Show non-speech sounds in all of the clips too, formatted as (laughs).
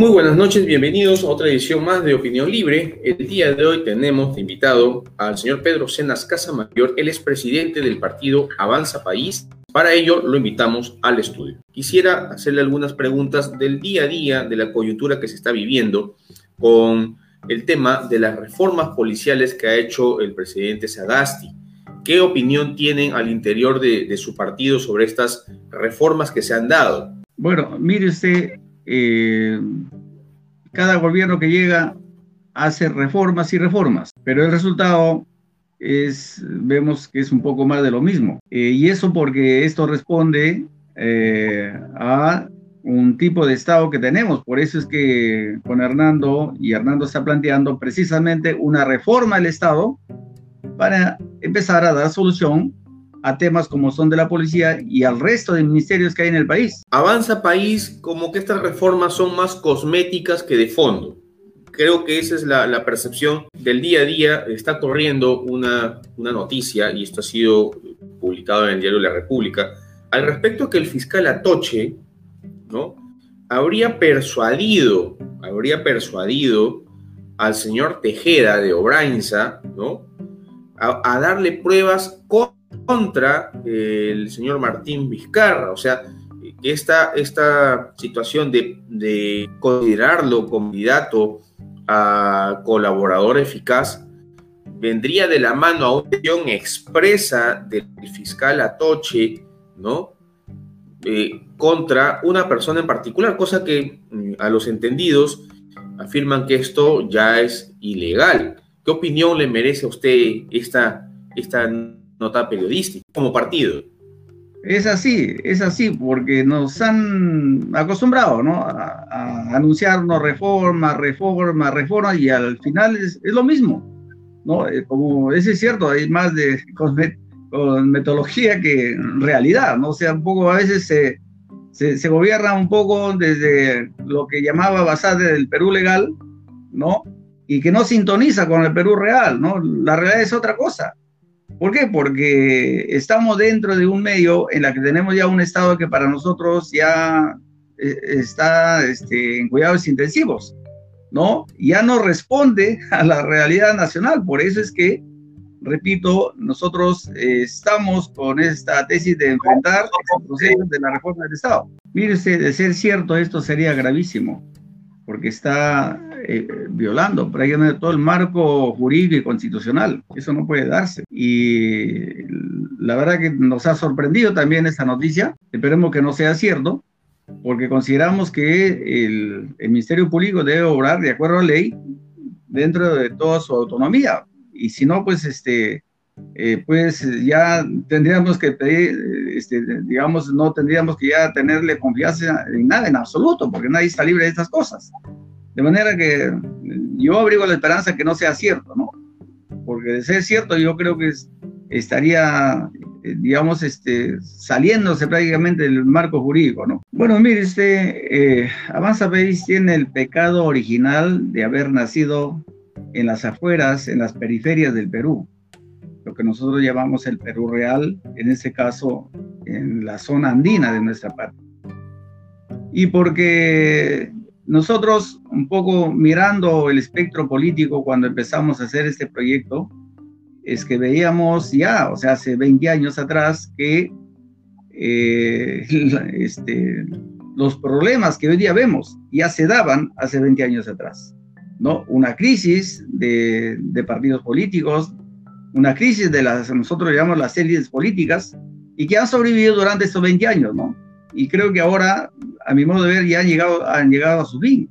Muy buenas noches, bienvenidos a otra edición más de Opinión Libre. El día de hoy tenemos de invitado al señor Pedro Cenas Casamayor, él es presidente del partido Avanza País. Para ello lo invitamos al estudio. Quisiera hacerle algunas preguntas del día a día, de la coyuntura que se está viviendo con el tema de las reformas policiales que ha hecho el presidente Sagasti. ¿Qué opinión tienen al interior de, su partido sobre estas reformas que se han dado? Bueno, mire usted, eh, cada gobierno que llega hace reformas y reformas, pero el resultado es, vemos que es un poco más de lo mismo. Eh, y eso porque esto responde eh, a un tipo de Estado que tenemos. Por eso es que con Hernando, y Hernando está planteando precisamente una reforma del Estado para empezar a dar solución a temas como son de la policía y al resto de ministerios que hay en el país. Avanza país como que estas reformas son más cosméticas que de fondo. Creo que esa es la, percepción del día a día. Está corriendo una, una noticia, y esto ha sido publicado en el diario La República, al respecto que el fiscal Atoche, ¿no? Habría persuadido, habría persuadido al señor Tejeda de Obrainza, ¿no? A, darle pruebas contra el señor Martín Vizcarra. O sea, esta, esta situación de, de considerarlo candidato a colaborador eficaz vendría de la mano a una acción expresa del fiscal Atoche, ¿no? Eh, contra una persona en particular, cosa que mm, a los entendidos afirman que esto ya es ilegal. ¿Qué opinión le merece a usted esta, esta nota periodística como partido? Es así, es así, porque nos han acostumbrado ¿no? a, a anunciarnos reforma, reforma, reforma, y al final es, es lo mismo. ¿no? Eh, como ese es cierto, hay más de con metodología que realidad, ¿no? O sea, un poco a veces se, se, gobierna un poco desde lo que llamaba Basade del Perú legal, ¿no? Y que no sintoniza con el Perú real, ¿no? La realidad es otra cosa. ¿Por qué? Porque estamos dentro de un medio en la que tenemos ya un Estado que para nosotros ya eh, está este, en cuidados intensivos, ¿no? Ya no responde a la realidad nacional. Por eso es que repito, nosotros eh, estamos con esta tesis de enfrentar el proceso de la reforma del Estado. Mire usted, de ser cierto, esto sería gravísimo, porque está eh, violando prácticamente todo el marco jurídico y constitucional. Eso no puede darse. Y la verdad que nos ha sorprendido también esta noticia. Esperemos que no sea cierto, porque consideramos que el, el Ministerio Público debe obrar de acuerdo a la ley dentro de toda su autonomía y si no, pues este, eh, pues ya tendríamos que pedir, este, digamos, no tendríamos que ya tenerle confianza en nada, en absoluto, porque nadie está libre de estas cosas. De manera que yo abrigo la esperanza que no sea cierto, ¿no? Porque de ser cierto, yo creo que estaría, eh, digamos, este, saliéndose prácticamente del marco jurídico, ¿no? Bueno, mire, este, eh, Avanza País tiene el pecado original de haber nacido en las afueras, en las periferias del Perú, lo que nosotros llamamos el Perú real, en este caso en la zona andina de nuestra parte. Y porque nosotros, un poco mirando el espectro político cuando empezamos a hacer este proyecto, es que veíamos ya, o sea, hace 20 años atrás, que eh, (laughs) este, los problemas que hoy día vemos ya se daban hace 20 años atrás. ¿no? Una crisis de, partidos políticos, una crisis de las, nosotros llamamos las élites políticas, y que han sobrevivido durante estos 20 años, ¿no? Y creo que ahora, a mi modo de ver, ya han llegado, han llegado a su fin,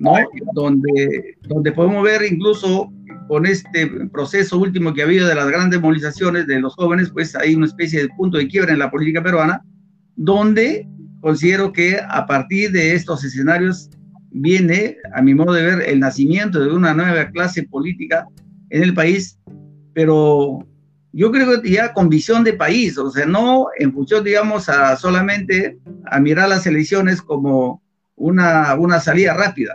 ¿no? Donde, donde podemos ver incluso con este proceso último que ha habido de las grandes movilizaciones de los jóvenes, pues hay una especie de punto de quiebra en la política peruana, donde considero que a partir de estos escenarios viene, a mi modo de ver, el nacimiento de una nueva clase política en el país, pero yo creo que ya con visión de país, o sea, no en función, digamos, a solamente a mirar las elecciones como una, una salida rápida,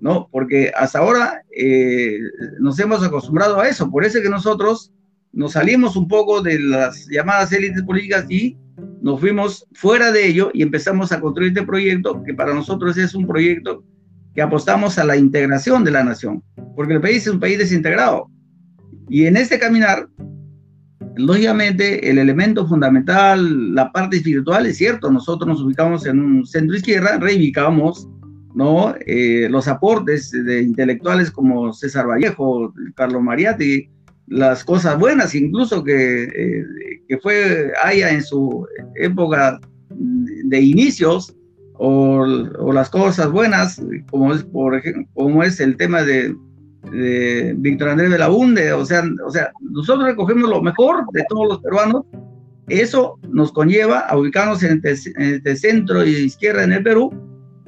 ¿no? Porque hasta ahora eh, nos hemos acostumbrado a eso, por eso es que nosotros nos salimos un poco de las llamadas élites políticas y nos fuimos fuera de ello y empezamos a construir este proyecto que para nosotros es un proyecto que apostamos a la integración de la nación, porque el país es un país desintegrado. Y en este caminar, lógicamente, el elemento fundamental, la parte espiritual, es cierto, nosotros nos ubicamos en un centro izquierda, reivindicamos ¿no? Eh, los aportes de intelectuales como César Vallejo, Carlos Mariatti, las cosas buenas incluso que, eh, que fue haya en su época de inicios o, o, las cosas buenas, como es, por ejemplo, como es el tema de, de Víctor Andrés Belaunde, o sea, o sea, nosotros recogemos lo mejor de todos los peruanos, eso nos conlleva a ubicarnos en el, centro y izquierda en el Perú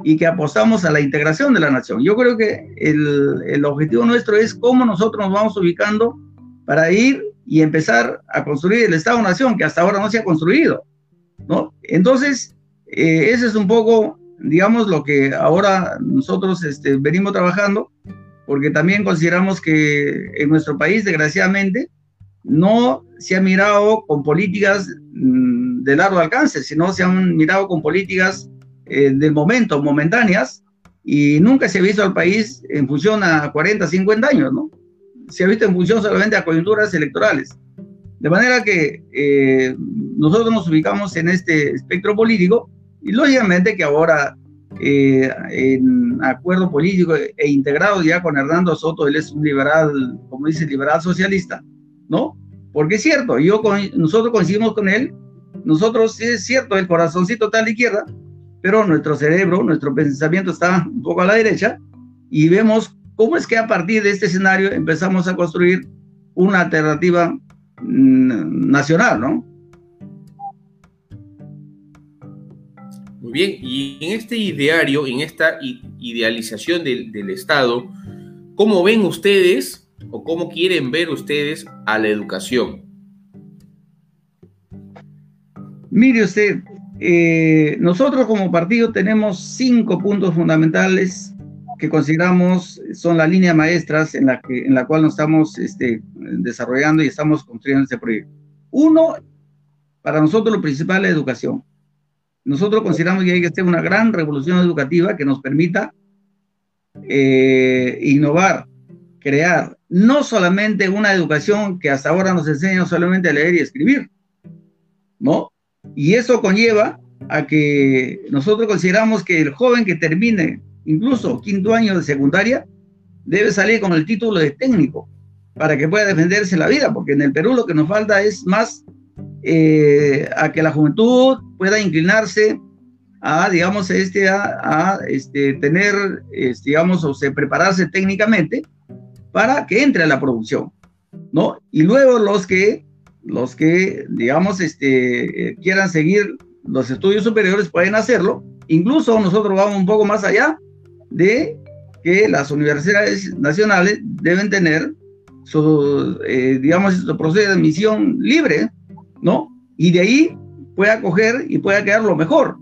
y que apostamos a la integración de la nación. Yo creo que el, el objetivo nuestro es cómo nosotros nos vamos ubicando para ir y empezar a construir el Estado-Nación, que hasta ahora no se ha construido, ¿no? Entonces, eh, ese es un poco, digamos, lo que ahora nosotros este, venimos trabajando, porque también consideramos que en nuestro país, desgraciadamente, no se ha mirado con políticas mm, de largo alcance, sino se han mirado con políticas eh, del momento, momentáneas, y nunca se ha visto al país en función a 40, 50 años, ¿no? Se ha visto en función solamente a coyunturas electorales. De manera que eh, nosotros nos ubicamos en este espectro político y lógicamente que ahora eh, en acuerdo político e integrado ya con Hernando Soto, él es un liberal, como dice, liberal socialista, ¿no? Porque es cierto, yo con, nosotros coincidimos con él, nosotros es cierto, el corazoncito está a la izquierda, pero nuestro cerebro, nuestro pensamiento está un poco a la derecha y vemos cómo es que a partir de este escenario empezamos a construir una alternativa mm, nacional, ¿no? Bien, y en este ideario, en esta idealización del, Estado, ¿cómo ven ustedes o cómo quieren ver ustedes a la educación? Mire usted, eh, nosotros como partido tenemos cinco puntos fundamentales que consideramos son las líneas maestras en la, que, en la cual nos estamos este, desarrollando y estamos construyendo este proyecto. Uno, para nosotros lo principal es la educación. Nosotros consideramos que hay que hacer una gran revolución educativa que nos permita eh, innovar, crear no solamente una educación que hasta ahora nos enseña solamente a leer y escribir, ¿no? Y eso conlleva a que nosotros consideramos que el joven que termine incluso quinto año de secundaria debe salir con el título de técnico para que pueda defenderse la vida, porque en el Perú lo que nos falta es más eh, a que la juventud pueda inclinarse a, digamos, este, a, este, tener, este, digamos, o sea, prepararse técnicamente para que entre a la producción, ¿no? Y luego los que, los que, digamos, este, quieran seguir los estudios superiores pueden hacerlo. Incluso nosotros vamos un poco más allá de que las universidades nacionales deben tener su, eh, digamos, su proceso de admisión libre, ¿no? Y de ahí pueda coger y pueda quedar lo mejor.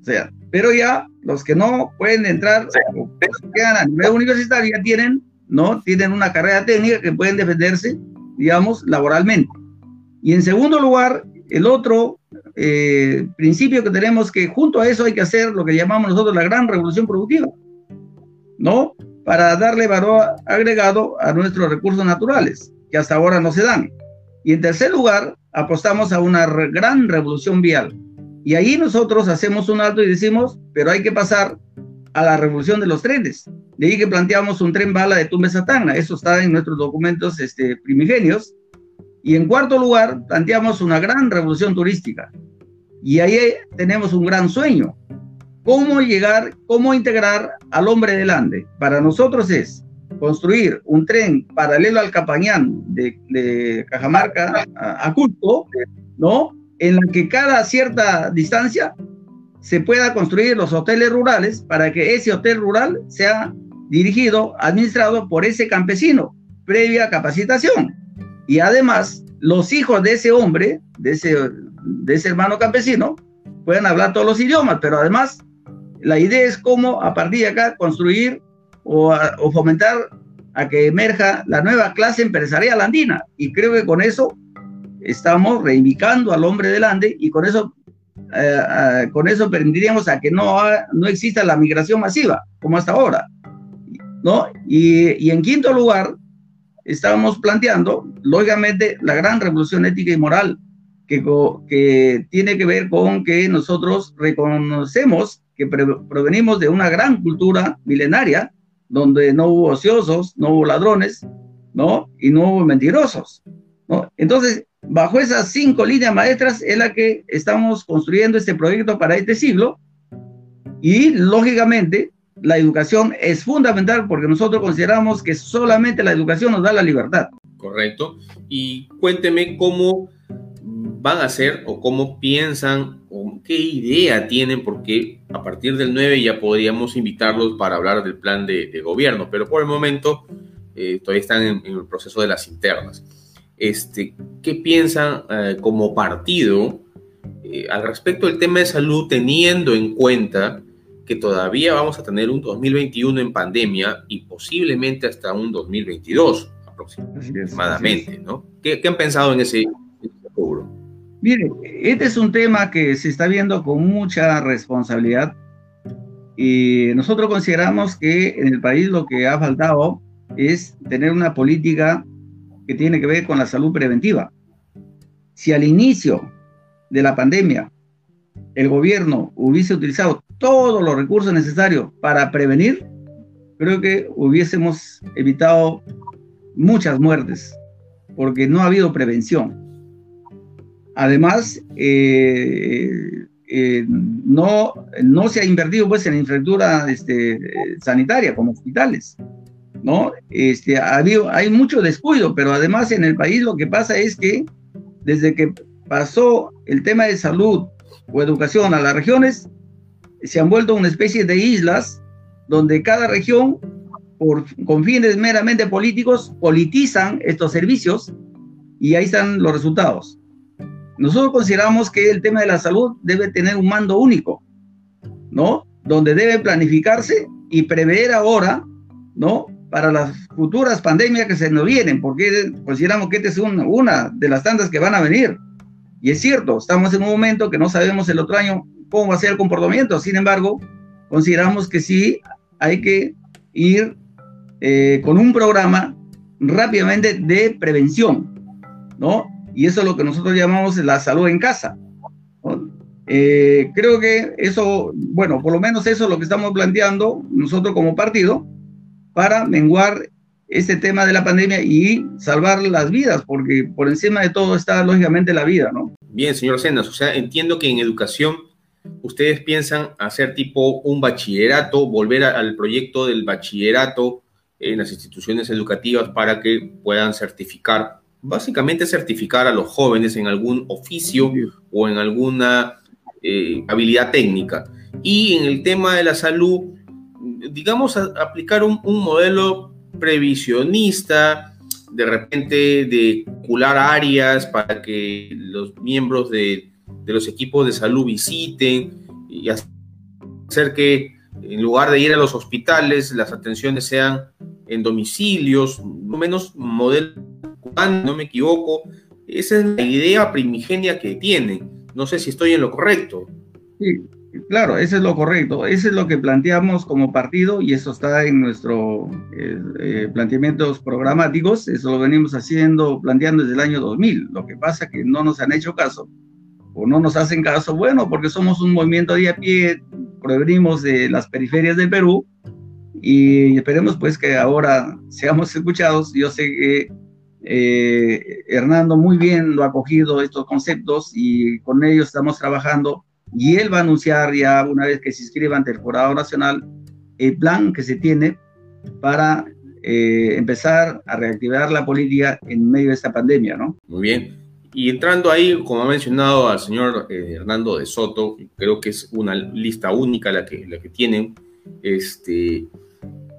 O sea, pero ya los que no pueden entrar o quedan a nivel universitario ya tienen, ¿no? Tienen una carrera técnica que pueden defenderse, digamos, laboralmente. Y en segundo lugar, el otro eh, principio que tenemos que junto a eso hay que hacer lo que llamamos nosotros la gran revolución productiva, ¿no? Para darle valor agregado a nuestros recursos naturales, que hasta ahora no se dan. Y en tercer lugar, apostamos a una gran revolución vial. Y ahí nosotros hacemos un alto y decimos, pero hay que pasar a la revolución de los trenes. De ahí que planteamos un tren bala de Tumbes a. Eso está en nuestros documentos este, primigenios. Y en cuarto lugar, planteamos una gran revolución turística. Y ahí tenemos un gran sueño. ¿Cómo llegar, cómo integrar al hombre del Ande? Para nosotros es construir un tren paralelo al Capañán de, Cajamarca a, a ¿no? En la que cada cierta distancia se pueda construir los hoteles rurales para que ese hotel rural sea dirigido, administrado por ese campesino, previa capacitación. Y además, los hijos de ese hombre, de ese, de ese hermano campesino, puedan hablar todos los idiomas, pero además, la idea es cómo a partir de acá construir o, fomentar a que emerja la nueva clase empresarial andina. Y creo que con eso estamos reivindicando al hombre del Ande y con eso eh, con eso permitiríamos a que no, no exista la migración masiva, como hasta ahora. ¿no? Y, y en quinto lugar, estábamos planteando, lógicamente, la gran revolución ética y moral, que, que tiene que ver con que nosotros reconocemos que provenimos de una gran cultura milenaria, donde no hubo ociosos, no hubo ladrones, ¿no? Y no hubo mentirosos, ¿no? Entonces, bajo esas cinco líneas maestras es la que estamos construyendo este proyecto para este siglo y, lógicamente, la educación es fundamental porque nosotros consideramos que solamente la educación nos da la libertad. Correcto. Y cuénteme cómo van a hacer o cómo piensan o qué idea tienen, porque a partir del 9 ya podríamos invitarlos para hablar del plan de, gobierno, pero por el momento eh, todavía están en, el proceso de las internas. Este, ¿Qué piensan eh, como partido eh, al respecto del tema de salud, teniendo en cuenta que todavía vamos a tener un 2021 en pandemia y posiblemente hasta un 2022 aproximadamente, ¿no? ¿Qué, han pensado en ese rubro? Mire, este es un tema que se está viendo con mucha responsabilidad y nosotros consideramos que en el país lo que ha faltado es tener una política que tiene que ver con la salud preventiva. Si al inicio de la pandemia el gobierno hubiese utilizado todos los recursos necesarios para prevenir, creo que hubiésemos evitado muchas muertes, porque no ha habido prevención. Además, eh, eh, no, no se ha invertido pues, en infraestructura este, sanitaria, como hospitales. ¿no? Este, hay mucho descuido, pero además en el país lo que pasa es que desde que pasó el tema de salud o educación a las regiones, se han vuelto una especie de islas donde cada región, por, con fines meramente políticos, politizan estos servicios y ahí están los resultados. Nosotros consideramos que el tema de la salud debe tener un mando único, ¿no? Donde debe planificarse y prever ahora, ¿no? Para las futuras pandemias que se nos vienen, porque consideramos que esta es una de las tantas que van a venir. Y es cierto, estamos en un momento que no sabemos el otro año cómo va a ser el comportamiento. Sin embargo, consideramos que sí hay que ir eh, con un programa rápidamente de prevención, ¿no? Y eso es lo que nosotros llamamos la salud en casa. Eh, creo que eso, bueno, por lo menos eso es lo que estamos planteando nosotros como partido para menguar este tema de la pandemia y salvar las vidas, porque por encima de todo está lógicamente la vida, ¿no? Bien, señor Sendas, o sea, entiendo que en educación ustedes piensan hacer tipo un bachillerato, volver al proyecto del bachillerato en las instituciones educativas para que puedan certificar, básicamente certificar a los jóvenes en algún oficio o en alguna eh, habilidad técnica. Y en el tema de la salud, digamos, aplicar un, un modelo previsionista, de repente de cular áreas para que los miembros de, los equipos de salud visiten y hacer que en lugar de ir a los hospitales, las atenciones sean en domicilios, no menos modelo, no me equivoco, esa es la idea primigenia que tienen. No sé si estoy en lo correcto. Sí, Claro, eso es lo correcto. Eso es lo que planteamos como partido y eso está en nuestros eh, eh, planteamientos programáticos. Eso lo venimos haciendo, planteando desde el año 2000. Lo que pasa es que no nos han hecho caso o no nos hacen caso. Bueno, porque somos un movimiento de a pie, provenimos de las periferias del Perú y esperemos pues que ahora seamos escuchados. Yo sé que eh, Hernando muy bien lo ha cogido estos conceptos y con ellos estamos trabajando y él va a anunciar ya una vez que se inscriba ante el Jurado Nacional el plan que se tiene para eh, empezar a reactivar la política en medio de esta pandemia, ¿no? Muy bien. Y entrando ahí, como ha mencionado al señor eh, Hernando de Soto, creo que es una lista única la que, la que tienen, este,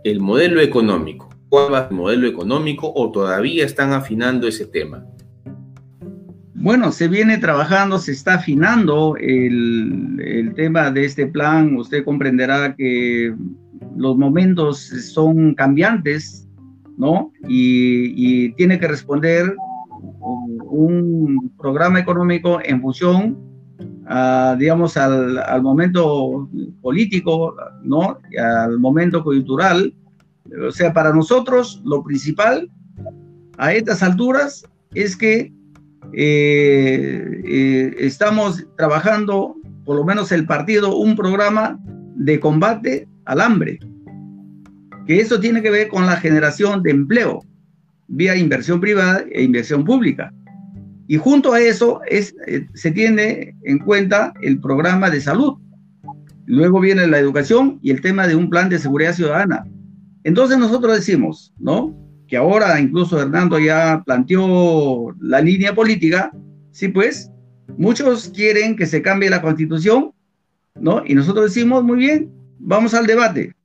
el modelo económico. ¿Cuál va el modelo económico o todavía están afinando ese tema? Bueno, se viene trabajando, se está afinando el, tema de este plan. Usted comprenderá que los momentos son cambiantes, ¿no? Y, tiene que responder un programa económico en función digamos, al, momento político, ¿no? al momento cultural. O sea, para nosotros lo principal a estas alturas es que eh, eh, estamos trabajando, por lo menos el partido, un programa de combate al hambre, que eso tiene que ver con la generación de empleo vía inversión privada e inversión pública. Y junto a eso es, eh, se tiene en cuenta el programa de salud. Luego viene la educación y el tema de un plan de seguridad ciudadana. Entonces nosotros decimos, ¿no? Que ahora incluso Hernando ya planteó la línea política, sí pues, muchos quieren que se cambie la constitución, ¿no? Y nosotros decimos, muy bien, vamos al debate,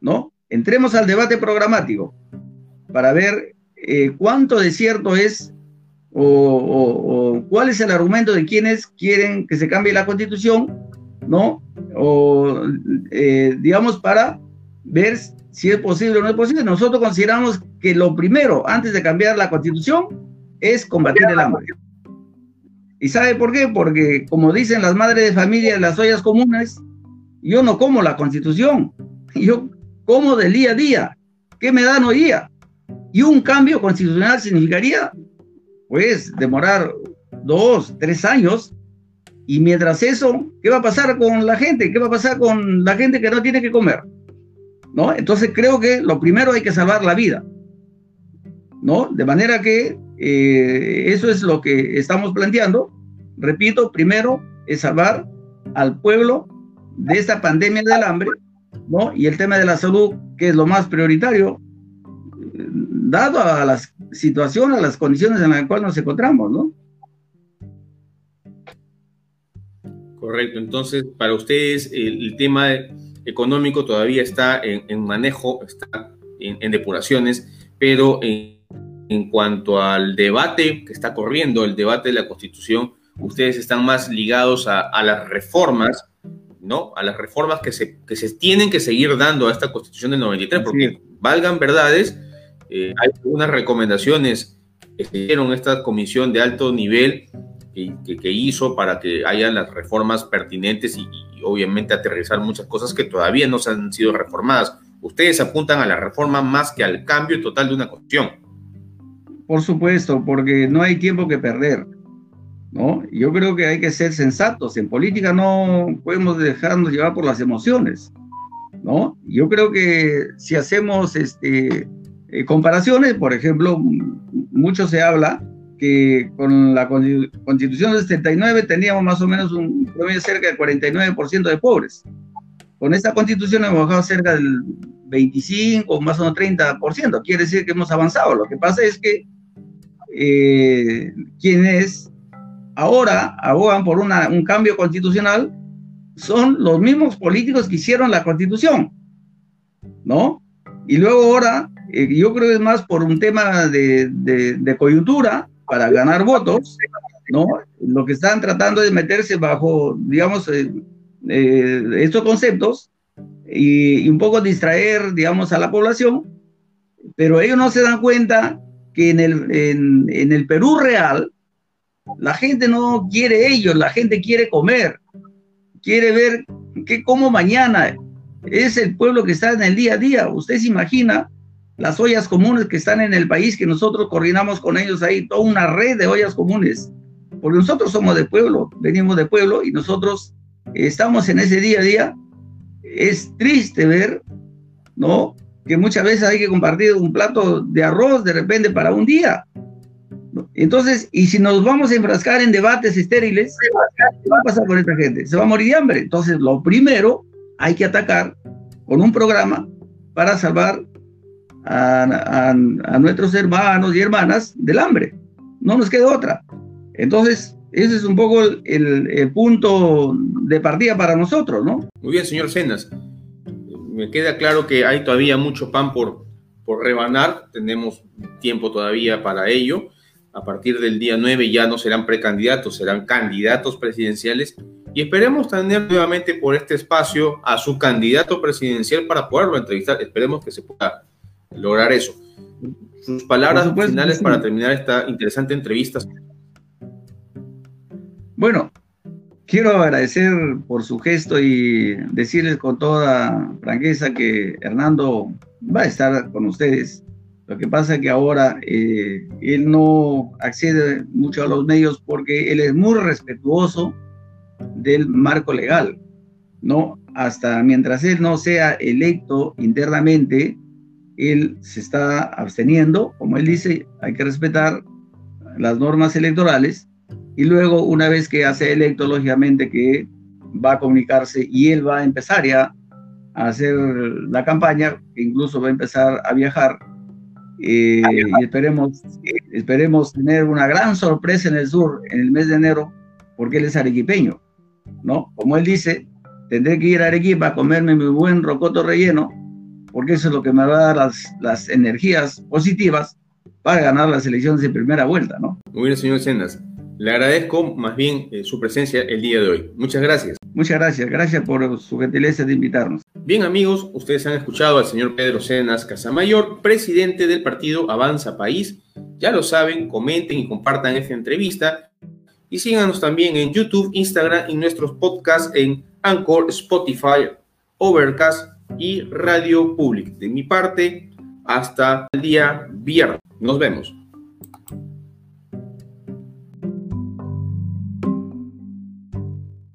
¿no? Entremos al debate programático para ver eh, cuánto de cierto es o, cuál es el argumento de quienes quieren que se cambie la constitución, ¿no? O, eh, digamos, para ver si es posible o no es posible. Nosotros consideramos que lo primero, antes de cambiar la constitución, es combatir el hambre. ¿Y sabe por qué? Porque, como dicen las madres de familia en las ollas comunes, yo no como la constitución, yo como del día a día. ¿Qué me dan hoy día? Y un cambio constitucional significaría, pues, demorar dos, tres años. Y mientras eso, ¿qué va a pasar con la gente? ¿Qué va a pasar con la gente que no tiene que comer? ¿No? Entonces creo que lo primero hay que salvar la vida. ¿No? De manera que eh, eso es lo que estamos planteando. Repito, primero es salvar al pueblo de esta pandemia del hambre, ¿no? Y el tema de la salud, que es lo más prioritario, dado a la situación, a las condiciones en las cuales nos encontramos, ¿no? Correcto, entonces para ustedes el, tema económico todavía está en, manejo, está en, depuraciones, pero en, cuanto al debate que está corriendo, el debate de la Constitución, ustedes están más ligados a, las reformas, ¿no? A las reformas que se, que se tienen que seguir dando a esta Constitución del 93, porque valgan verdades, eh, hay algunas recomendaciones que hicieron esta comisión de alto nivel que, hizo para que haya las reformas pertinentes y, obviamente aterrizar muchas cosas que todavía no se han sido reformadas. Ustedes apuntan a la reforma más que al cambio total de una cuestión. Por supuesto, porque no hay tiempo que perder. ¿no? Yo creo que hay que ser sensatos. En política no podemos dejarnos llevar por las emociones. ¿no? Yo creo que si hacemos este, eh, comparaciones, por ejemplo, mucho se habla que con la constitución del 79 teníamos más o menos un promedio cerca del 49% de pobres. Con esta constitución hemos bajado cerca del 25, más o menos 30%. Quiere decir que hemos avanzado. Lo que pasa es que eh, quienes ahora abogan por una, un cambio constitucional son los mismos políticos que hicieron la constitución, ¿no? Y luego ahora eh, yo creo que es más por un tema de, coyuntura para ganar votos, ¿no? Lo que están tratando de meterse bajo, digamos, eh, eh, estos conceptos y, un poco distraer, digamos, a la población, pero ellos no se dan cuenta que en el, en, el Perú real, la gente no quiere ellos, la gente quiere comer, quiere ver qué como mañana. Es el pueblo que está en el día a día. Usted se imagina las ollas comunes que están en el país, que nosotros coordinamos con ellos ahí, toda una red de ollas comunes, porque nosotros somos de pueblo, venimos de pueblo y nosotros estamos en ese día a día. Es triste ver, ¿no? Que muchas veces hay que compartir un plato de arroz de repente para un día. Entonces, y si nos vamos a enfrascar en debates estériles, ¿qué va a pasar con esta gente? Se va a morir de hambre. Entonces, lo primero hay que atacar con un programa para salvar a, nuestros hermanos y hermanas del hambre. No nos queda otra. Entonces, ese es un poco el, punto de partida para nosotros, ¿no? Muy bien, señor Cenas. Me queda claro que hay todavía mucho pan por, por rebanar. Tenemos tiempo todavía para ello. A partir del día 9 ya no serán precandidatos, serán candidatos presidenciales. Y esperemos tener nuevamente por este espacio a su candidato presidencial para poderlo entrevistar. Esperemos que se pueda lograr eso. Sus palabras finales para terminar esta interesante entrevista. Bueno, quiero agradecer por su gesto y decirles con toda franqueza que Hernando va a estar con ustedes. Lo que pasa es que ahora eh, él no accede mucho a los medios porque él es muy respetuoso del marco legal, ¿no? Hasta mientras él no sea electo internamente, él se está absteniendo, como él dice, hay que respetar las normas electorales y luego una vez que hace electo, lógicamente que va a comunicarse y él va a empezar ya a hacer la campaña, que incluso va a empezar a viajar eh, y esperemos, esperemos tener una gran sorpresa en el sur en el mes de enero, porque él es arequipeño, ¿no? Como él dice, tendré que ir a Arequipa a comerme mi buen rocoto relleno, porque eso es lo que me va a dar las, las energías positivas para ganar las elecciones de primera vuelta, ¿no? Muy bien, señor Sendas. Le agradezco más bien eh, su presencia el día de hoy. Muchas gracias. Muchas gracias. Gracias por su gentileza de invitarnos. Bien amigos, ustedes han escuchado al señor Pedro Cenas Casamayor, presidente del partido Avanza País. Ya lo saben, comenten y compartan esta entrevista. Y síganos también en YouTube, Instagram y nuestros podcasts en Anchor, Spotify, Overcast y Radio Public. De mi parte, hasta el día viernes. Nos vemos.